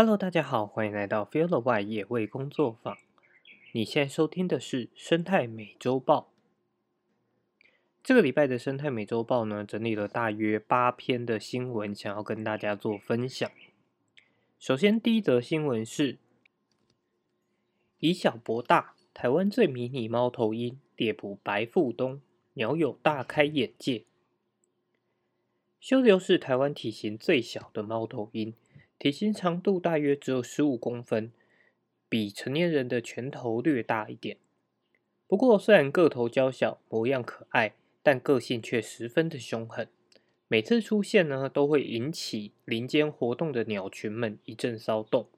Hello，大家好，欢迎来到 Feel the Y 野味工作坊。你现在收听的是生态美洲豹。这个礼拜的生态美洲豹呢，整理了大约八篇的新闻，想要跟大家做分享。首先，第一则新闻是以小博大，台湾最迷你猫头鹰猎捕白腹东，鸟友大开眼界。修流是台湾体型最小的猫头鹰，体型长度大约只有十五公分，比成年人的拳头略大一点。不过，虽然个头娇小，模样可爱，但个性却十分的凶狠。每次出现呢，都会引起林间活动的鸟群们一阵骚动。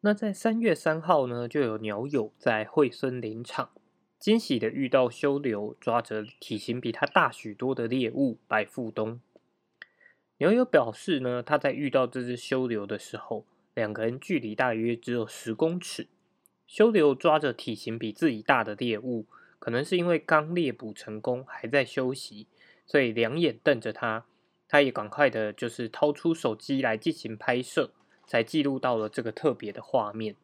那在三月三号呢，就有鸟友在惠森林场。惊喜的遇到修流抓着体型比他大许多的猎物白腹鸫。牛友表示呢，他在遇到这只修流的时候，两个人距离大约只有十公尺。修流抓着体型比自己大的猎物，可能是因为刚猎捕成功，还在休息，所以两眼瞪着他。他也赶快的，就是掏出手机来进行拍摄，才记录到了这个特别的画面。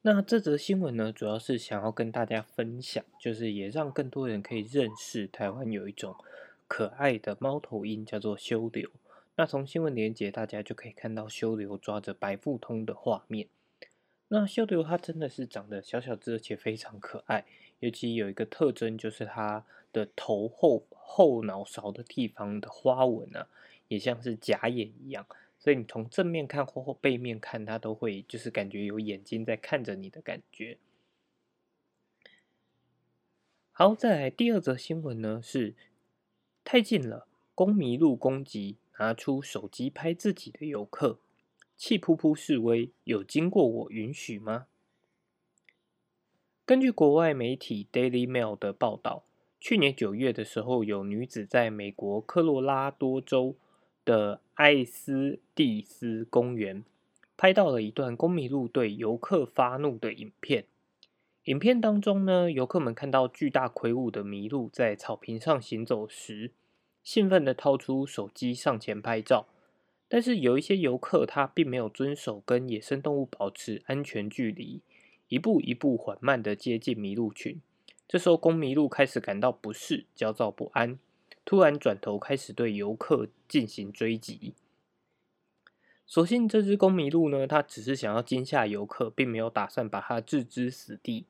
那这则新闻呢，主要是想要跟大家分享，就是也让更多人可以认识台湾有一种可爱的猫头鹰，叫做修流。那从新闻连接，大家就可以看到修流抓着白腹通的画面。那修流它真的是长得小小只，而且非常可爱，尤其有一个特征，就是它的头后后脑勺的地方的花纹啊，也像是假眼一样。所以你从正面看或或背面看，它都会就是感觉有眼睛在看着你的感觉。好，再来第二则新闻呢，是太近了，公迷路攻击，拿出手机拍自己的游客，气扑扑示威，有经过我允许吗？根据国外媒体 Daily Mail 的报道，去年九月的时候，有女子在美国科罗拉多州。的艾斯蒂斯公园拍到了一段公迷路对游客发怒的影片。影片当中呢，游客们看到巨大魁梧的麋鹿在草坪上行走时，兴奋的掏出手机上前拍照。但是有一些游客他并没有遵守跟野生动物保持安全距离，一步一步缓慢的接近麋鹿群。这时候公麋鹿开始感到不适、焦躁不安。突然转头开始对游客进行追击，所幸这只公麋鹿呢，它只是想要惊吓游客，并没有打算把它置之死地。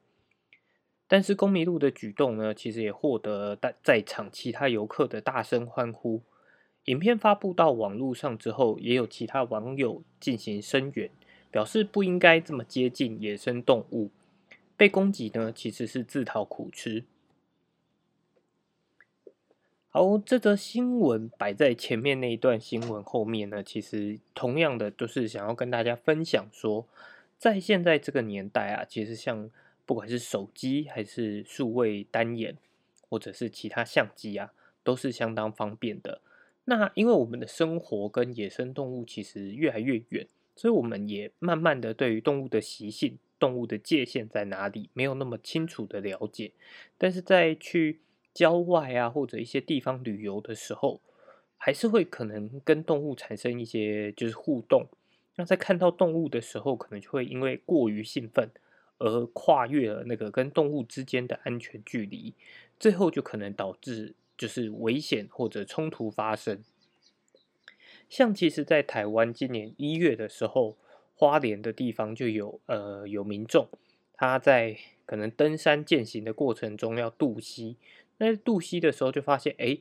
但是公麋鹿的举动呢，其实也获得在在场其他游客的大声欢呼。影片发布到网络上之后，也有其他网友进行声援，表示不应该这么接近野生动物。被攻击呢，其实是自讨苦吃。好，这则新闻摆在前面那一段新闻后面呢，其实同样的都是想要跟大家分享说，在现在这个年代啊，其实像不管是手机还是数位单眼，或者是其他相机啊，都是相当方便的。那因为我们的生活跟野生动物其实越来越远，所以我们也慢慢的对于动物的习性、动物的界限在哪里，没有那么清楚的了解。但是在去郊外啊，或者一些地方旅游的时候，还是会可能跟动物产生一些就是互动。那在看到动物的时候，可能就会因为过于兴奋而跨越了那个跟动物之间的安全距离，最后就可能导致就是危险或者冲突发生。像其实，在台湾今年一月的时候，花莲的地方就有呃有民众他在可能登山践行的过程中要渡溪。那渡溪的时候就发现，哎，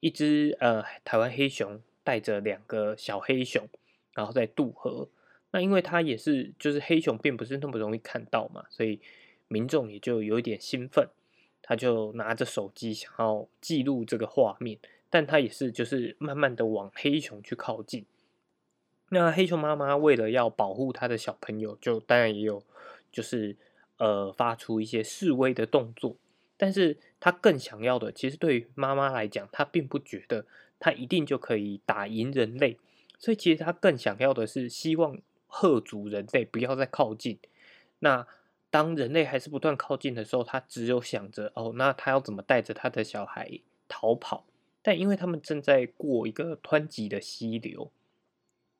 一只呃台湾黑熊带着两个小黑熊，然后在渡河。那因为它也是就是黑熊，并不是那么容易看到嘛，所以民众也就有一点兴奋，他就拿着手机想要记录这个画面，但他也是就是慢慢的往黑熊去靠近。那黑熊妈妈为了要保护他的小朋友，就当然也有就是呃发出一些示威的动作。但是他更想要的，其实对于妈妈来讲，他并不觉得他一定就可以打赢人类，所以其实他更想要的是希望吓阻人类不要再靠近。那当人类还是不断靠近的时候，他只有想着哦，那他要怎么带着他的小孩逃跑？但因为他们正在过一个湍急的溪流，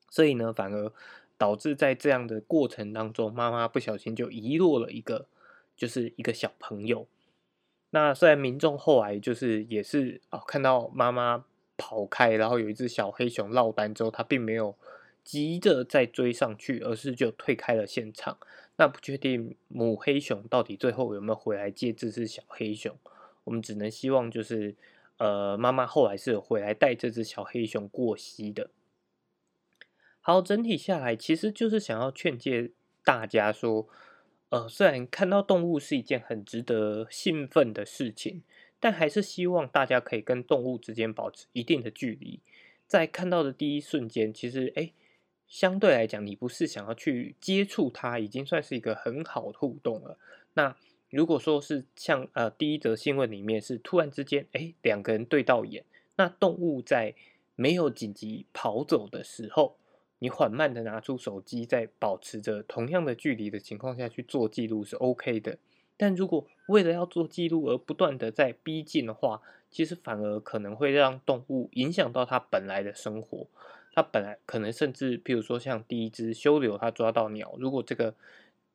所以呢，反而导致在这样的过程当中，妈妈不小心就遗落了一个，就是一个小朋友。那虽然民众后来就是也是哦，看到妈妈跑开，然后有一只小黑熊落单之后，他并没有急着再追上去，而是就退开了现场。那不确定母黑熊到底最后有没有回来接这只小黑熊，我们只能希望就是呃，妈妈后来是有回来带这只小黑熊过溪的。好，整体下来其实就是想要劝诫大家说，呃，虽然看到动物是一件很值得兴奋的事情，但还是希望大家可以跟动物之间保持一定的距离。在看到的第一瞬间，其实哎，相对来讲，你不是想要去接触它，已经算是一个很好的互动了。那如果说是像呃第一则新闻里面是突然之间，哎，两个人对到眼，那动物在没有紧急跑走的时候。你缓慢的拿出手机，在保持着同样的距离的情况下去做记录是 OK 的。但如果为了要做记录而不断的在逼近的话，其实反而可能会让动物影响到它本来的生活。它本来可能甚至，譬如说像第一只修柳，它抓到鸟，如果这个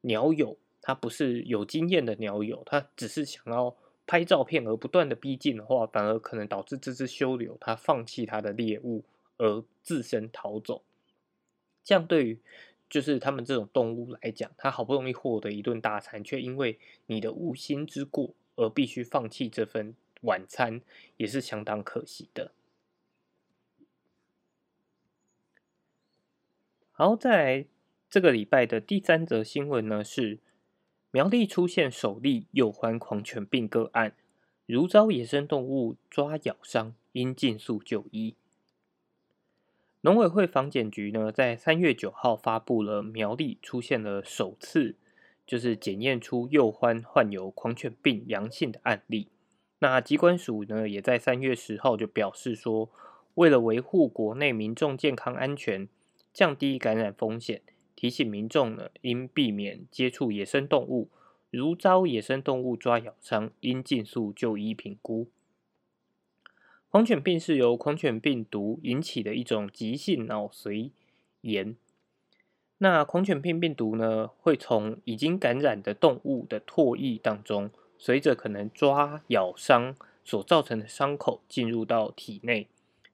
鸟友它不是有经验的鸟友，它只是想要拍照片而不断的逼近的话，反而可能导致这只修柳它放弃它的猎物而自身逃走。这样对于就是他们这种动物来讲，它好不容易获得一顿大餐，却因为你的无心之过而必须放弃这份晚餐，也是相当可惜的。好，在这个礼拜的第三则新闻呢，是苗栗出现首例幼獾狂犬病个案，如遭野生动物抓咬伤，应尽速就医。农委会防检局呢，在三月九号发布了苗栗出现了首次就是检验出幼獾患有狂犬病阳性的案例。那机关署呢，也在三月十号就表示说，为了维护国内民众健康安全，降低感染风险，提醒民众呢，应避免接触野生动物，如遭野生动物抓咬伤，应尽速就医评估。狂犬病是由狂犬病毒引起的一种急性脑髓炎。那狂犬病病毒呢，会从已经感染的动物的唾液当中，随着可能抓咬伤所造成的伤口进入到体内。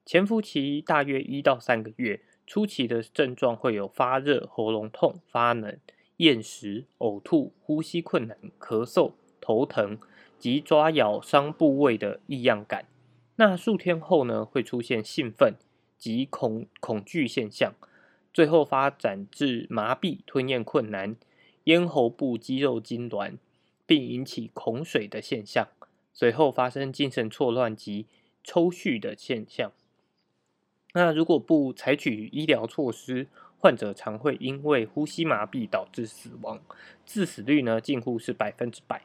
潜伏期大约一到三个月，初期的症状会有发热、喉咙痛、发冷、厌食、呕吐、呼吸困难、咳嗽、头疼及抓咬伤部位的异样感。那数天后呢，会出现兴奋及恐恐惧现象，最后发展至麻痹、吞咽困难、咽喉部肌肉痉挛，并引起恐水的现象，随后发生精神错乱及抽搐的现象。那如果不采取医疗措施，患者常会因为呼吸麻痹导致死亡，致死率呢近乎是百分之百。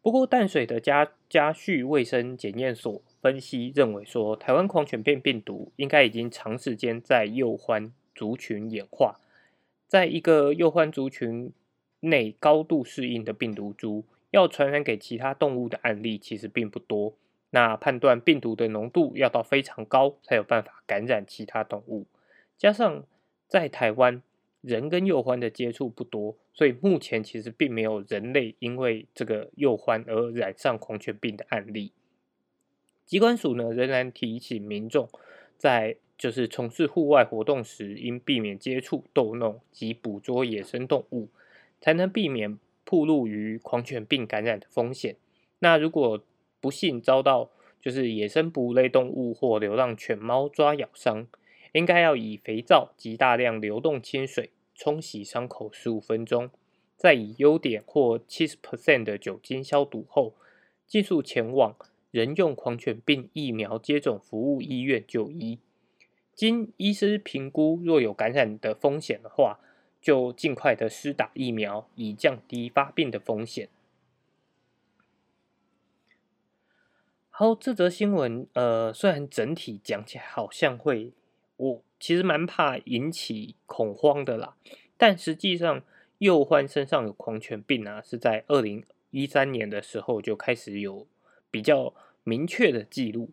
不过，淡水的家家畜卫生检验所分析认为说，台湾狂犬病病毒应该已经长时间在幼獾族群演化，在一个幼獾族群内高度适应的病毒株，要传染给其他动物的案例其实并不多。那判断病毒的浓度要到非常高，才有办法感染其他动物。加上在台湾。人跟幼獾的接触不多，所以目前其实并没有人类因为这个幼獾而染上狂犬病的案例。机关署呢仍然提醒民众，在就是从事户外活动时，应避免接触、逗弄及捕捉野生动物，才能避免暴露于狂犬病感染的风险。那如果不幸遭到就是野生哺乳类动物或流浪犬猫抓咬伤，应该要以肥皂及大量流动清水。冲洗伤口十五分钟，再以优碘或七十 percent 的酒精消毒后，迅速前往人用狂犬病疫苗接种服务医院就医。经医师评估，若有感染的风险的话，就尽快的施打疫苗，以降低发病的风险。好，这则新闻，呃，虽然整体讲起来好像会我。其实蛮怕引起恐慌的啦，但实际上幼獾身上有狂犬病啊，是在二零一三年的时候就开始有比较明确的记录。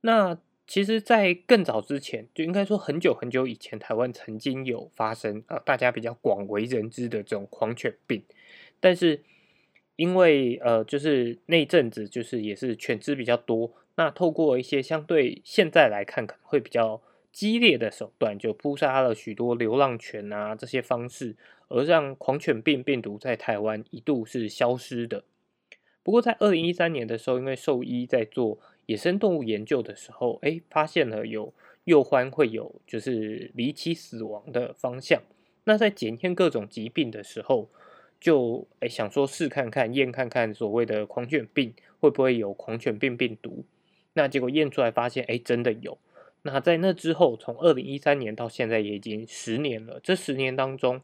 那其实，在更早之前，就应该说很久很久以前，台湾曾经有发生啊，大家比较广为人知的这种狂犬病。但是，因为呃，就是那阵子就是也是犬只比较多，那透过一些相对现在来看可能会比较激烈的手段，就扑杀了许多流浪犬啊这些方式，而让狂犬病病毒在台湾一度是消失的。不过，在二零一三年的时候，因为兽医在做野生动物研究的时候，哎，发现了有幼獾会有就是离奇死亡的方向。那在检验各种疾病的时候，就哎想说试看看验看看所谓的狂犬病会不会有狂犬病病毒。那结果验出来发现，哎，真的有。那在那之后，从二零一三年到现在也已经十年了。这十年当中，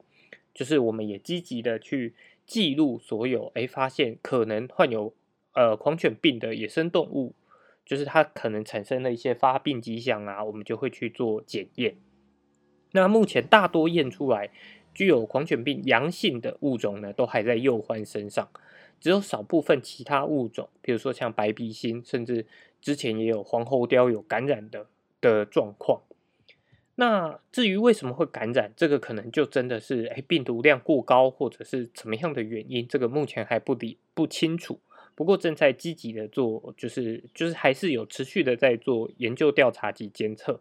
就是我们也积极的去。记录所有哎，发现可能患有呃狂犬病的野生动物，就是它可能产生了一些发病迹象啊，我们就会去做检验。那目前大多验出来具有狂犬病阳性的物种呢，都还在幼獾身上，只有少部分其他物种，比如说像白鼻星，甚至之前也有黄喉貂有感染的的状况。那至于为什么会感染，这个可能就真的是哎病毒量过高，或者是怎么样的原因，这个目前还不理不清楚。不过正在积极的做，就是就是还是有持续的在做研究调查及监测。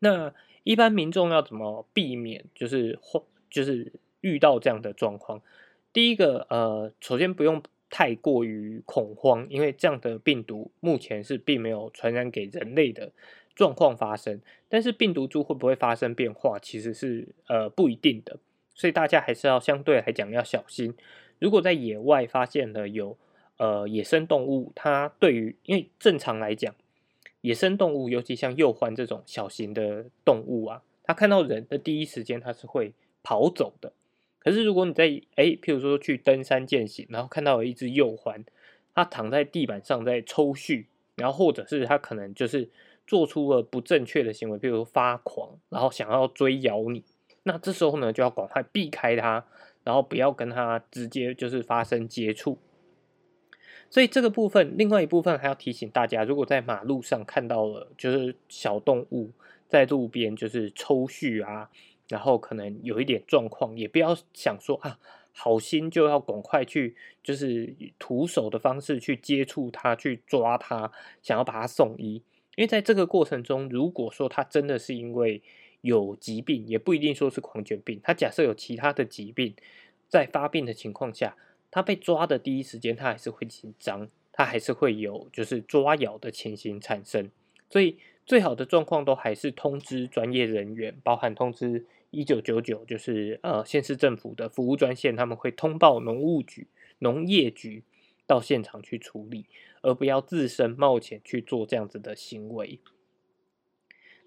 那一般民众要怎么避免，就是或就是遇到这样的状况？第一个呃，首先不用太过于恐慌，因为这样的病毒目前是并没有传染给人类的。状况发生，但是病毒株会不会发生变化，其实是呃不一定的，所以大家还是要相对来讲要小心。如果在野外发现了有呃野生动物，它对于因为正常来讲，野生动物尤其像幼獾这种小型的动物啊，它看到人的第一时间它是会跑走的。可是如果你在哎，譬如说去登山健行，然后看到有一只幼獾，它躺在地板上在抽搐，然后或者是它可能就是。做出了不正确的行为，比如发狂，然后想要追咬你，那这时候呢就要赶快避开它，然后不要跟它直接就是发生接触。所以这个部分，另外一部分还要提醒大家，如果在马路上看到了就是小动物在路边就是抽搐啊，然后可能有一点状况，也不要想说啊好心就要赶快去就是徒手的方式去接触它，去抓它，想要把它送医。因为在这个过程中，如果说他真的是因为有疾病，也不一定说是狂犬病。他假设有其他的疾病在发病的情况下，他被抓的第一时间，他还是会紧张，他还是会有就是抓咬的情形产生。所以最好的状况都还是通知专业人员，包含通知一九九九，就是呃县市政府的服务专线，他们会通报农务局、农业局。到现场去处理，而不要自身冒险去做这样子的行为。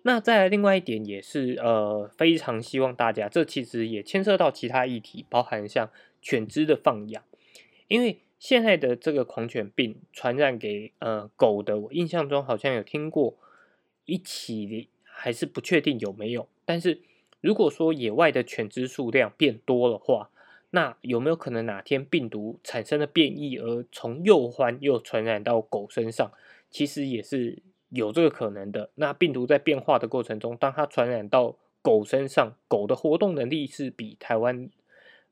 那再来另外一点也是呃非常希望大家，这其实也牵涉到其他议题，包含像犬只的放养，因为现在的这个狂犬病传染给呃狗的，我印象中好像有听过一起，还是不确定有没有。但是如果说野外的犬只数量变多的话，那有没有可能哪天病毒产生了变异，而从幼獾又传染到狗身上？其实也是有这个可能的。那病毒在变化的过程中，当它传染到狗身上，狗的活动能力是比台湾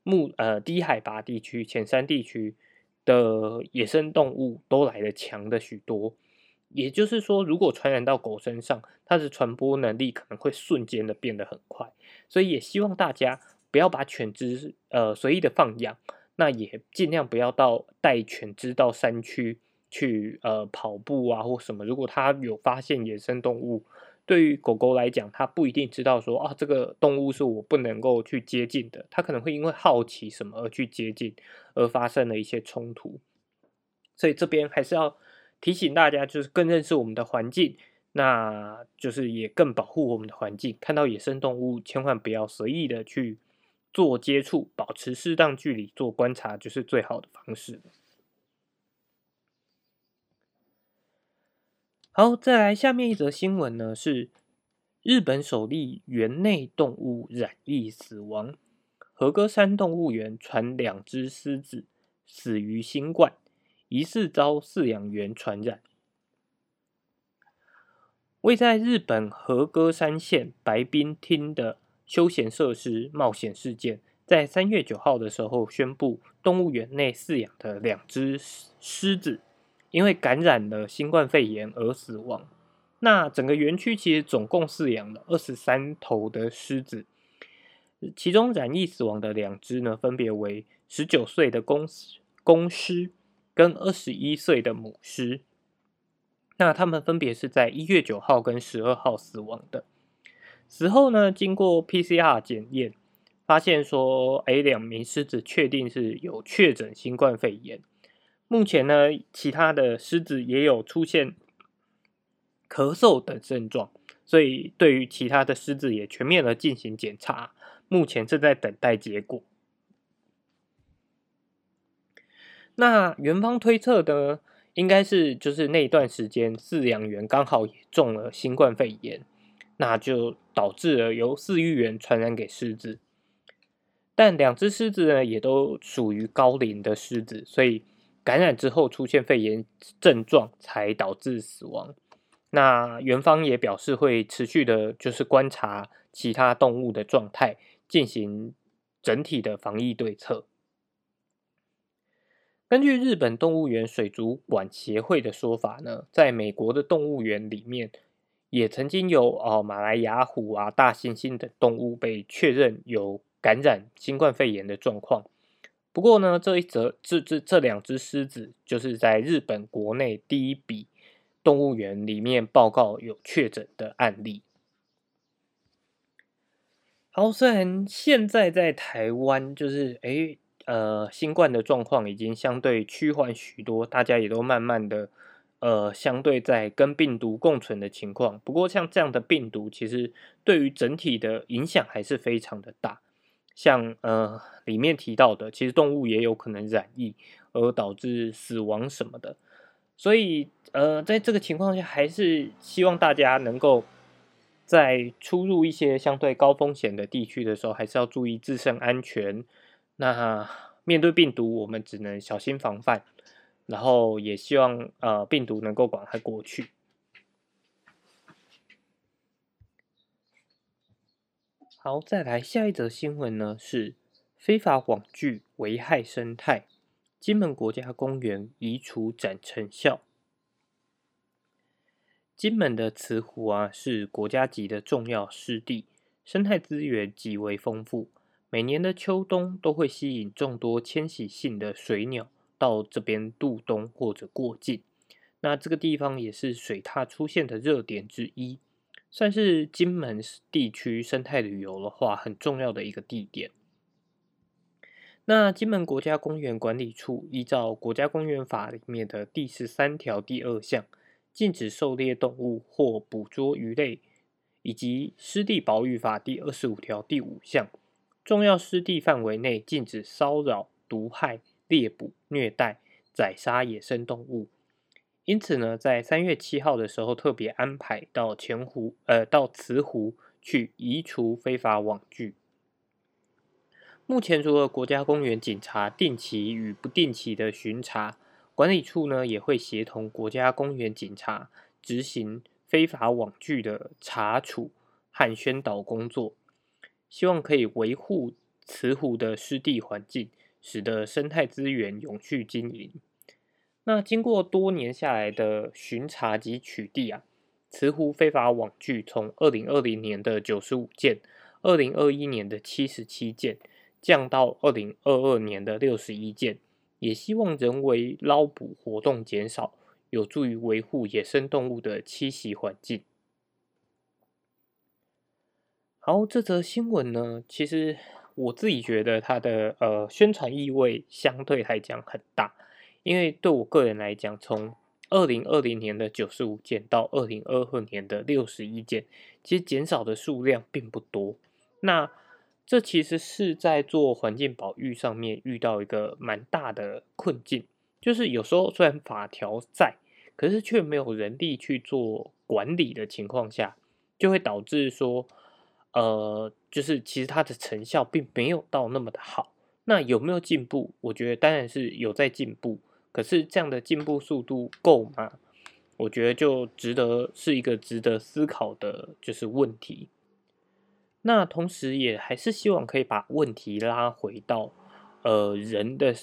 木呃低海拔地区、浅山地区的野生动物都来的强的许多。也就是说，如果传染到狗身上，它的传播能力可能会瞬间的变得很快。所以也希望大家。不要把犬只呃随意的放养，那也尽量不要到带犬只到山区去呃跑步啊或什么。如果它有发现野生动物，对于狗狗来讲，它不一定知道说啊这个动物是我不能够去接近的，它可能会因为好奇什么而去接近，而发生了一些冲突。所以这边还是要提醒大家，就是更认识我们的环境，那就是也更保护我们的环境。看到野生动物，千万不要随意的去。做接触，保持适当距离，做观察就是最好的方式。好，再来下面一则新闻呢，是日本首例园内动物染疫死亡，和歌山动物园传两只狮子死于新冠，疑似遭饲养员传染。位在日本和歌山县白滨町的休闲设施冒险事件，在三月九号的时候宣布，动物园内饲养的两只狮子因为感染了新冠肺炎而死亡。那整个园区其实总共饲养了二十三头的狮子，其中染疫死亡的两只呢，分别为十九岁的公公狮跟二十一岁的母狮。那他们分别是在一月九号跟十二号死亡的。死后呢，经过 PCR 检验，发现说，哎，两名狮子确定是有确诊新冠肺炎。目前呢，其他的狮子也有出现咳嗽等症状，所以对于其他的狮子也全面的进行检查，目前正在等待结果。那园方推测的。应该是就是那一段时间，饲养员刚好也中了新冠肺炎，那就导致了由饲育员传染给狮子。但两只狮子呢，也都属于高龄的狮子，所以感染之后出现肺炎症状，才导致死亡。那园方也表示会持续的，就是观察其他动物的状态，进行整体的防疫对策。根据日本动物园水族馆协会的说法呢，在美国的动物园里面，也曾经有哦马来亚虎啊、大猩猩等动物被确认有感染新冠肺炎的状况。不过呢，这一则这这这两只狮子，就是在日本国内第一笔动物园里面报告有确诊的案例。好，虽然现在在台湾就是哎。呃，新冠的状况已经相对趋缓许多，大家也都慢慢的，呃，相对在跟病毒共存的情况。不过，像这样的病毒，其实对于整体的影响还是非常的大。像呃里面提到的，其实动物也有可能染疫而导致死亡什么的。所以，呃，在这个情况下，还是希望大家能够在出入一些相对高风险的地区的时候，还是要注意自身安全。那面对病毒，我们只能小心防范，然后也希望呃病毒能够赶快过去。好，再来下一则新闻呢，是非法网具危害生态，金门国家公园移除展成效。金门的慈湖啊，是国家级的重要湿地，生态资源极为丰富。每年的秋冬都会吸引众多迁徙性的水鸟到这边度冬或者过境。那这个地方也是水獭出现的热点之一，算是金门地区生态旅游的话很重要的一个地点。那金门国家公园管理处依照国家公园法里面的第十三条第二项，禁止狩猎动物或捕捉鱼类，以及湿地保育法第二十五条第五项。重要湿地范围内禁止骚扰、毒害、猎捕、虐待、宰杀野生动物。因此呢，在三月七号的时候，特别安排到前湖，呃，到慈湖去移除非法网具。目前，除了国家公园警察定期与不定期的巡查，管理处呢也会协同国家公园警察执行非法网具的查处和宣导工作。希望可以维护慈湖的湿地环境，使得生态资源永续经营。那经过多年下来的巡查及取缔啊，慈湖非法网具从二零二零年的九十五件，二零二一年的七十七件，降到二零二二年的六十一件。也希望人为捞捕活动减少，有助于维护野生动物的栖息环境。好这则新闻呢，其实我自己觉得它的呃宣传意味相对来讲很大，因为对我个人来讲，从二零二零年的九十五件到二零二二年的六十一件，其实减少的数量并不多。那这其实是在做环境保育上面遇到一个蛮大的困境，就是有时候虽然法条在，可是却没有人力去做管理的情况下，就会导致说。呃，就是其实它的成效并没有到那么的好。那有没有进步？我觉得当然是有在进步。可是这样的进步速度够吗？我觉得就值得是一个值得思考的，就是问题。那同时也还是希望可以把问题拉回到，呃，人的，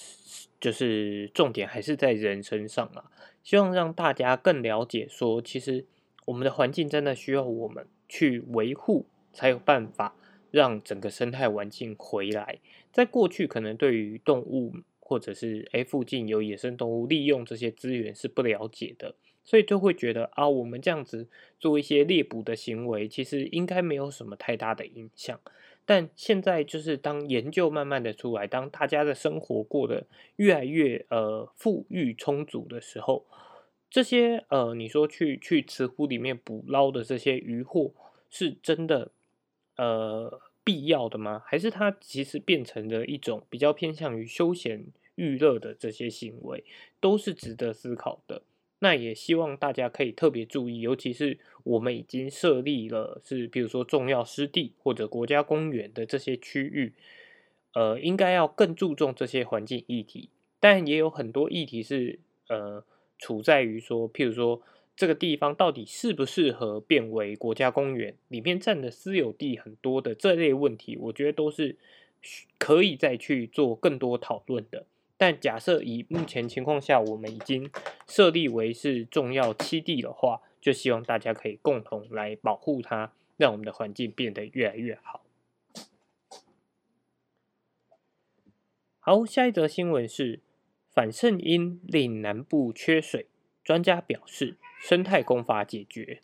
就是重点还是在人身上啊。希望让大家更了解，说其实我们的环境真的需要我们去维护，才有办法让整个生态环境回来。在过去，可能对于动物或者是诶附近有野生动物利用这些资源是不了解的。所以就会觉得啊，我们这样子做一些猎捕的行为，其实应该没有什么太大的影响。但现在就是当研究慢慢的出来，当大家的生活过得越来越呃富裕充足的时候，这些呃你说去去池湖里面捕捞的这些渔获，是真的呃必要的吗？还是它其实变成了一种比较偏向于休闲娱乐的这些行为，都是值得思考的。那也希望大家可以特别注意，尤其是我们已经设立了是，比如说重要湿地或者国家公园的这些区域，呃，应该要更注重这些环境议题。但也有很多议题是，呃，处在于说，譬如说这个地方到底适不适合变为国家公园，里面占的私有地很多的这类问题，我觉得都是可以再去做更多讨论的。但假设以目前情况下，我们已经设立为是重要栖地的话，就希望大家可以共同来保护它，让我们的环境变得越来越好。好，下一则新闻是反圣因令南部缺水，专家表示生态工法解决。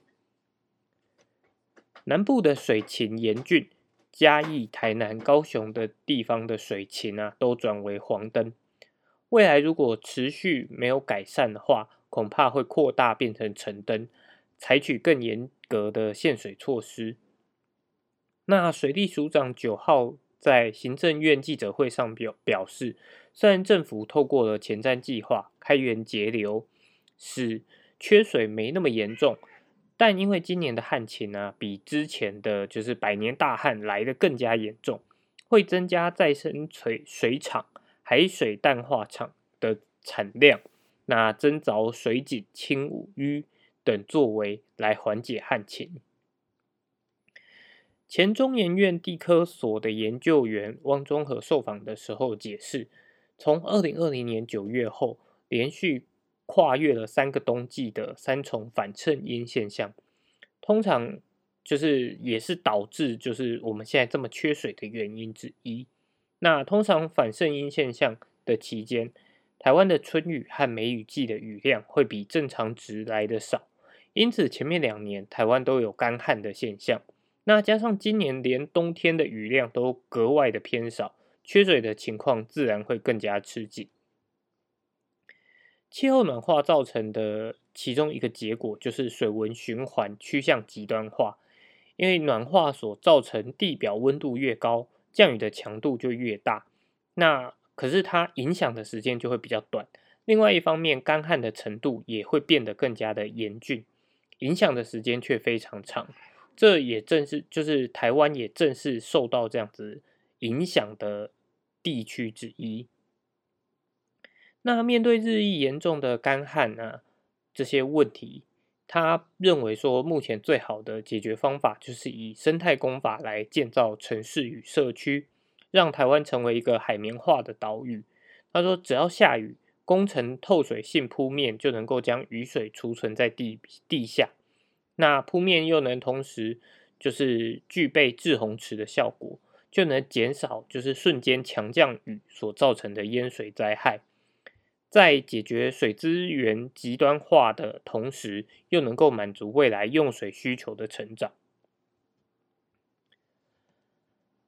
南部的水情严峻，嘉义、台南、高雄的地方的水情啊，都转为黄灯。未来如果持续没有改善的话，恐怕会扩大变成橙灯，采取更严格的限水措施。那水利署长九号在行政院记者会上表表示，虽然政府透过了前瞻计划开源节流，使缺水没那么严重，但因为今年的旱情呢，比之前的就是百年大旱来的更加严重，会增加再生水水厂。海水淡化厂的产量，那增凿水井、清五淤等作为来缓解旱情。前中研院地科所的研究员汪中和受访的时候解释，从二零二零年九月后，连续跨越了三个冬季的三重反衬阴现象，通常就是也是导致就是我们现在这么缺水的原因之一。那通常反圣婴现象的期间，台湾的春雨和梅雨季的雨量会比正常值来的少，因此前面两年台湾都有干旱的现象。那加上今年连冬天的雨量都格外的偏少，缺水的情况自然会更加吃紧。气候暖化造成的其中一个结果就是水文循环趋向极端化，因为暖化所造成地表温度越高。降雨的强度就越大，那可是它影响的时间就会比较短。另外一方面，干旱的程度也会变得更加的严峻，影响的时间却非常长。这也正是就是台湾也正是受到这样子影响的地区之一。那面对日益严重的干旱啊这些问题。他认为说，目前最好的解决方法就是以生态工法来建造城市与社区，让台湾成为一个海绵化的岛屿。他说，只要下雨，工程透水性铺面就能够将雨水储存在地地下，那铺面又能同时就是具备滞洪池的效果，就能减少就是瞬间强降雨所造成的淹水灾害。在解决水资源极端化的同时，又能够满足未来用水需求的成长。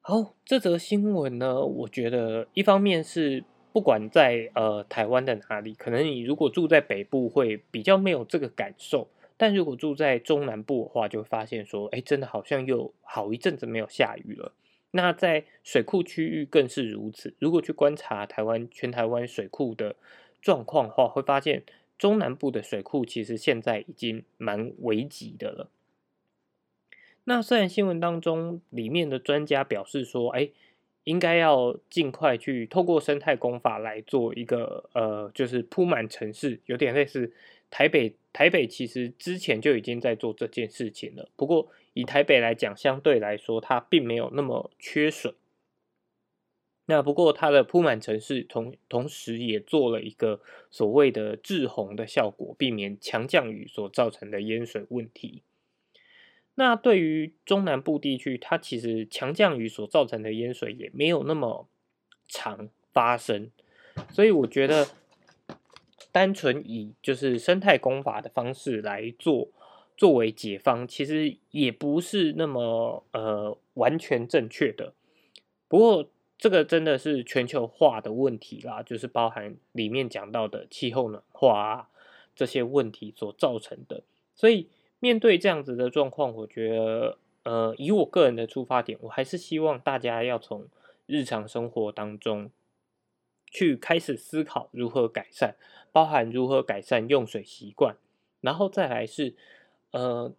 好，这则新闻呢，我觉得一方面是不管在呃台湾的哪里，可能你如果住在北部会比较没有这个感受，但如果住在中南部的话，就会发现说，哎，真的好像又好一阵子没有下雨了。那在水库区域更是如此。如果去观察台湾全台湾水库的。状况的话会发现，中南部的水库其实现在已经蛮危急的了。那虽然新闻当中里面的专家表示说，哎，应该要尽快去透过生态工法来做一个呃，就是铺满城市，有点类似台北。台北其实之前就已经在做这件事情了，不过以台北来讲，相对来说它并没有那么缺水。那不过它的铺满城市同同时也做了一个所谓的滞洪的效果，避免强降雨所造成的淹水问题。那对于中南部地区，它其实强降雨所造成的淹水也没有那么常发生，所以我觉得单纯以就是生态工法的方式来做作为解方，其实也不是那么呃完全正确的。不过。这个真的是全球化的问题啦，就是包含里面讲到的气候暖化啊这些问题所造成的。所以面对这样子的状况，我觉得，呃，以我个人的出发点，我还是希望大家要从日常生活当中去开始思考如何改善，包含如何改善用水习惯，然后再来是，呃，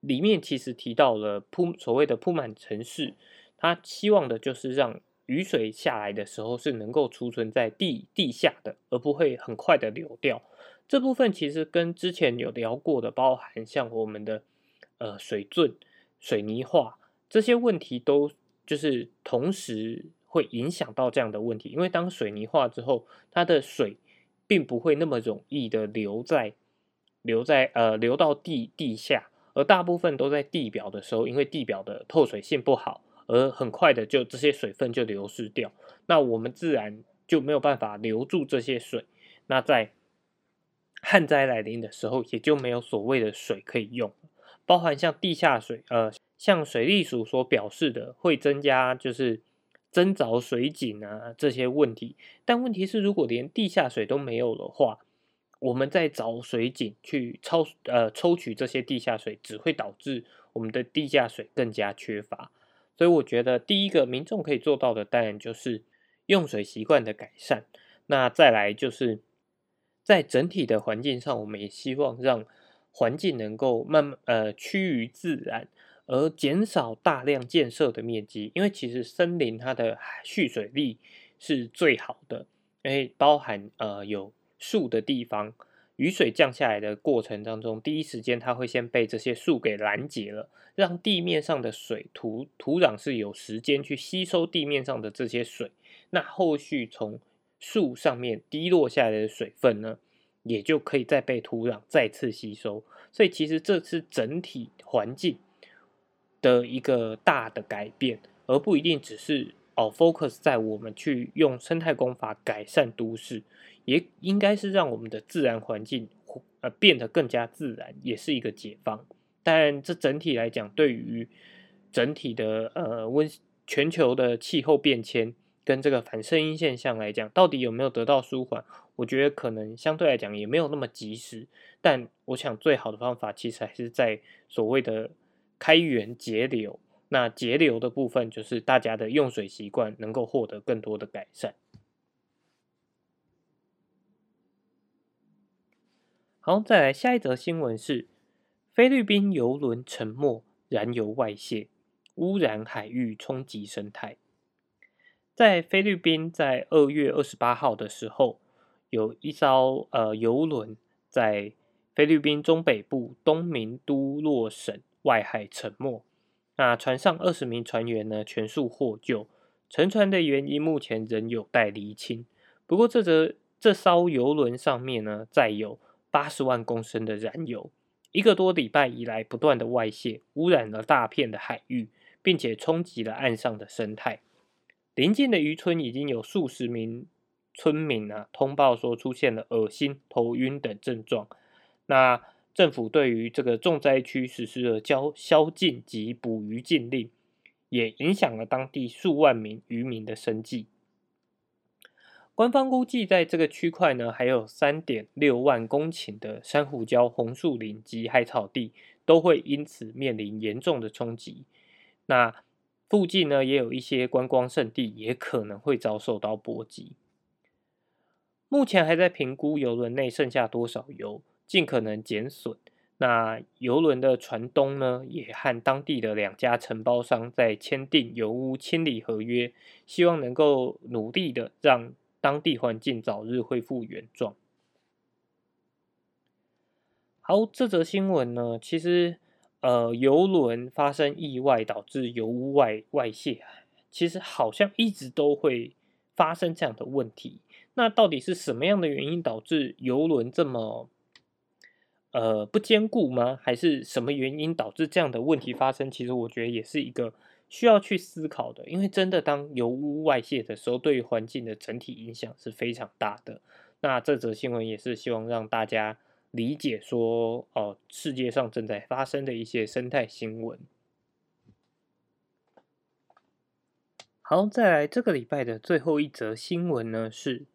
里面其实提到了铺所谓的铺满城市，他希望的就是让。雨水下来的时候是能够储存在地地下的，而不会很快的流掉。这部分其实跟之前有聊过的，包含像我们的呃水圳、水泥化这些问题，都就是同时会影响到这样的问题。因为当水泥化之后，它的水并不会那么容易的留在留在呃流到地地下，而大部分都在地表的时候，因为地表的透水性不好。而很快的就这些水分就流失掉，那我们自然就没有办法留住这些水。那在旱灾来临的时候，也就没有所谓的水可以用。包含像地下水，呃，像水利署所表示的，会增加就是增凿水井啊这些问题。但问题是，如果连地下水都没有的话，我们在凿水井去抽呃抽取这些地下水，只会导致我们的地下水更加缺乏。所以我觉得，第一个民众可以做到的，当然就是用水习惯的改善。那再来就是在整体的环境上，我们也希望让环境能够慢呃趋于自然，而减少大量建设的面积。因为其实森林它的蓄水力是最好的，因为包含呃有树的地方。雨水降下来的过程当中，第一时间它会先被这些树给拦截了，让地面上的水土土壤是有时间去吸收地面上的这些水。那后续从树上面滴落下来的水分呢，也就可以再被土壤再次吸收。所以其实这是整体环境的一个大的改变，而不一定只是哦 focus 在我们去用生态工法改善都市。也应该是让我们的自然环境呃变得更加自然，也是一个解放。但这整体来讲，对于整体的呃温全球的气候变迁跟这个反声音现象来讲，到底有没有得到舒缓？我觉得可能相对来讲也没有那么及时。但我想最好的方法其实还是在所谓的开源节流。那节流的部分就是大家的用水习惯能够获得更多的改善。好，再来下一则新闻是菲律宾油轮沉没，燃油外泄，污染海域，冲击生态。在菲律宾，在二月二十八号的时候，有一艘呃游轮在菲律宾中北部东明都洛省外海沉没。那船上二十名船员呢，全数获救。沉船的原因目前仍有待厘清。不过，这则这艘游轮上面呢，载有。八十万公升的燃油，一个多礼拜以来不断的外泄，污染了大片的海域，并且冲击了岸上的生态。邻近的渔村已经有数十名村民啊通报说出现了恶心、头晕等症状。那政府对于这个重灾区实施了宵宵禁及捕鱼禁令，也影响了当地数万名渔民的生计。官方估计，在这个区块呢，还有三点六万公顷的珊瑚礁、红树林及海草地都会因此面临严重的冲击。那附近呢，也有一些观光胜地，也可能会遭受到波及。目前还在评估游轮内剩下多少油，尽可能减损。那游轮的船东呢，也和当地的两家承包商在签订油污清理合约，希望能够努力的让当地环境早日恢复原状。好，这则新闻呢，其实呃，游轮发生意外导致油污外外泄，其实好像一直都会发生这样的问题。那到底是什么样的原因导致游轮这么？呃，不坚固吗？还是什么原因导致这样的问题发生？其实我觉得也是一个需要去思考的，因为真的当油污外泄的时候，对于环境的整体影响是非常大的。那这则新闻也是希望让大家理解说，哦，世界上正在发生的一些生态新闻。好，再来这个礼拜的最后一则新闻呢，是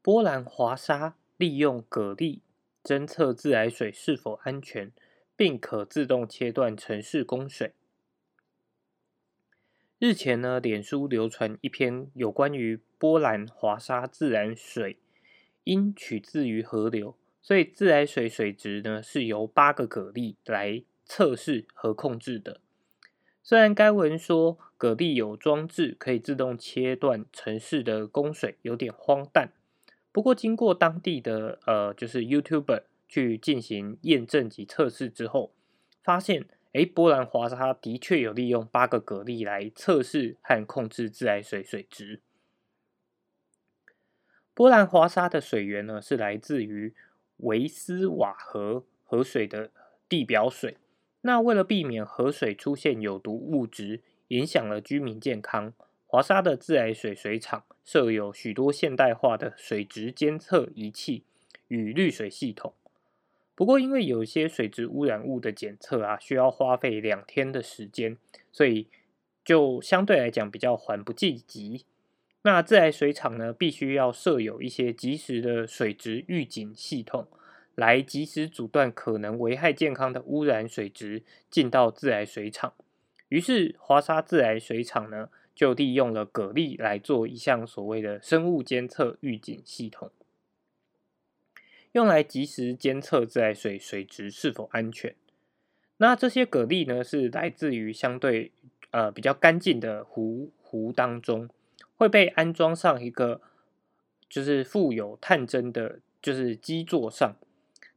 波兰华沙利用蛤蜊。侦测自来水是否安全，并可自动切断城市供水。日前呢，脸书流传一篇有关于波兰华沙自来水，因取自于河流，所以自来水水质呢是由八个蛤蜊来测试和控制的。虽然该文说蛤蜊有装置可以自动切断城市的供水，有点荒诞。不过，经过当地的呃，就是 YouTuber 去进行验证及测试之后，发现，哎，波兰华沙的确有利用八个蛤蜊来测试和控制自来水水质。波兰华沙的水源呢，是来自于维斯瓦河河水的地表水。那为了避免河水出现有毒物质，影响了居民健康。华沙的自来水水厂设有许多现代化的水质监测仪器与滤水系统。不过，因为有些水质污染物的检测啊，需要花费两天的时间，所以就相对来讲比较缓不济急。那自来水厂呢，必须要设有一些及时的水质预警系统，来及时阻断可能危害健康的污染水质进到自来水厂。于是，华沙自来水厂呢。就利用了蛤蜊来做一项所谓的生物监测预警系统，用来及时监测自来水水质是否安全。那这些蛤蜊呢，是来自于相对呃比较干净的湖湖当中，会被安装上一个就是附有探针的，就是基座上。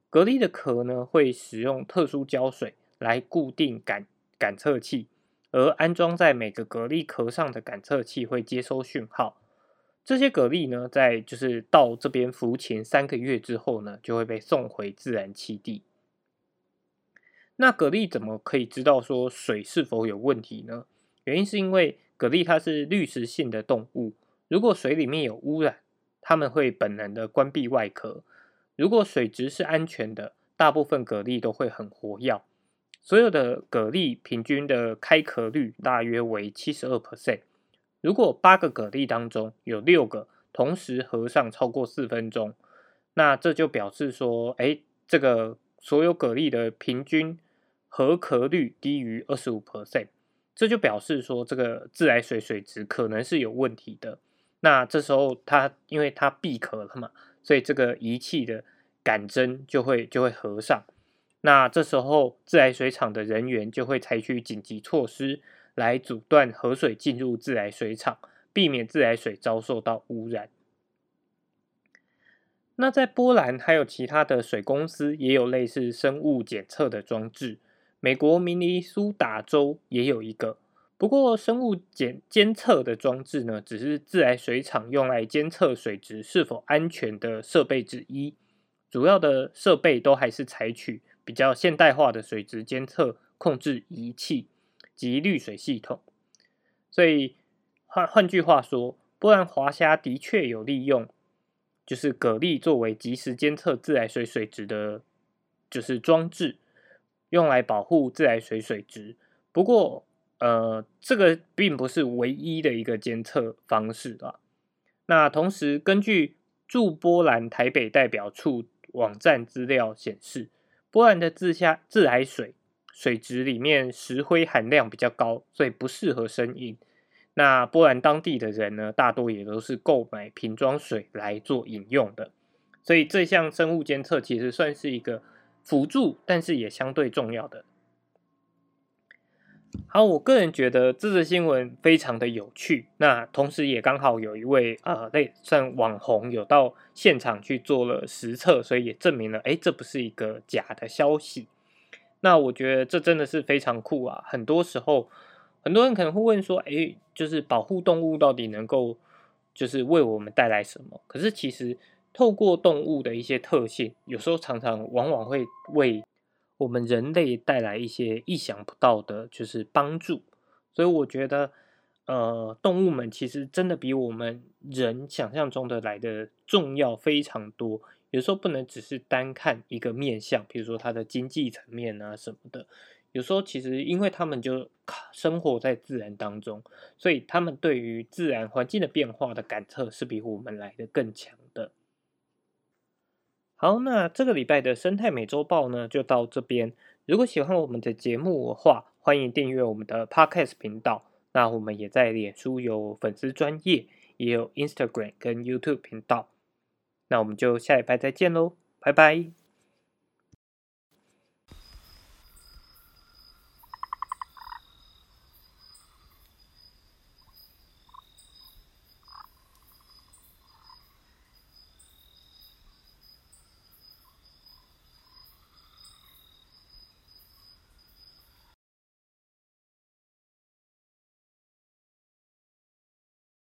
蛤蜊的壳呢，会使用特殊胶水来固定感感测器。而安装在每个蛤蜊壳上的感测器会接收讯号，这些蛤蜊呢，在就是到这边浮潜三个月之后呢，就会被送回自然栖地。那蛤蜊怎么可以知道说水是否有问题呢？原因是因为蛤蜊它是滤食性的动物，如果水里面有污染，它们会本能的关闭外壳；如果水质是安全的，大部分蛤蜊都会很活跃。所有的蛤蜊平均的开壳率大约为七十二 percent。如果八个蛤蜊当中有六个同时合上超过四分钟，那这就表示说，哎，这个所有蛤蜊的平均合壳率低于二十五 percent，这就表示说，这个自来水水质可能是有问题的。那这时候它因为它闭壳了嘛，所以这个仪器的感针就会就会合上。那这时候，自来水厂的人员就会采取紧急措施来阻断河水进入自来水厂，避免自来水遭受到污染。那在波兰还有其他的水公司也有类似生物检测的装置，美国明尼苏达州也有一个。不过，生物检监测的装置呢，只是自来水厂用来监测水质是否安全的设备之一，主要的设备都还是采取。比较现代化的水质监测控制仪器及滤水系统，所以换换句话说，波兰华虾的确有利用，就是蛤蜊作为及时监测自来水水质的，就是装置，用来保护自来水水质。不过，呃，这个并不是唯一的一个监测方式啊。那同时，根据驻波兰台北代表处网站资料显示。波兰的自下自来水水质里面石灰含量比较高，所以不适合生饮。那波兰当地的人呢，大多也都是购买瓶装水来做饮用的。所以这项生物监测其实算是一个辅助，但是也相对重要的。好，我个人觉得这则新闻非常的有趣。那同时也刚好有一位呃，类算网红有到现场去做了实测，所以也证明了，哎，这不是一个假的消息。那我觉得这真的是非常酷啊！很多时候，很多人可能会问说，哎，就是保护动物到底能够就是为我们带来什么？可是其实透过动物的一些特性，有时候常常往往会为我们人类带来一些意想不到的，就是帮助。所以我觉得，呃，动物们其实真的比我们人想象中的来的重要非常多。有时候不能只是单看一个面相，比如说它的经济层面啊什么的。有时候其实因为他们就生活在自然当中，所以他们对于自然环境的变化的感测是比我们来的更强的。好，那这个礼拜的生态美洲报呢，就到这边。如果喜欢我们的节目的话，欢迎订阅我们的 Podcast 频道。那我们也在脸书有粉丝专业，也有 Instagram 跟 YouTube 频道。那我们就下一拜再见喽，拜拜。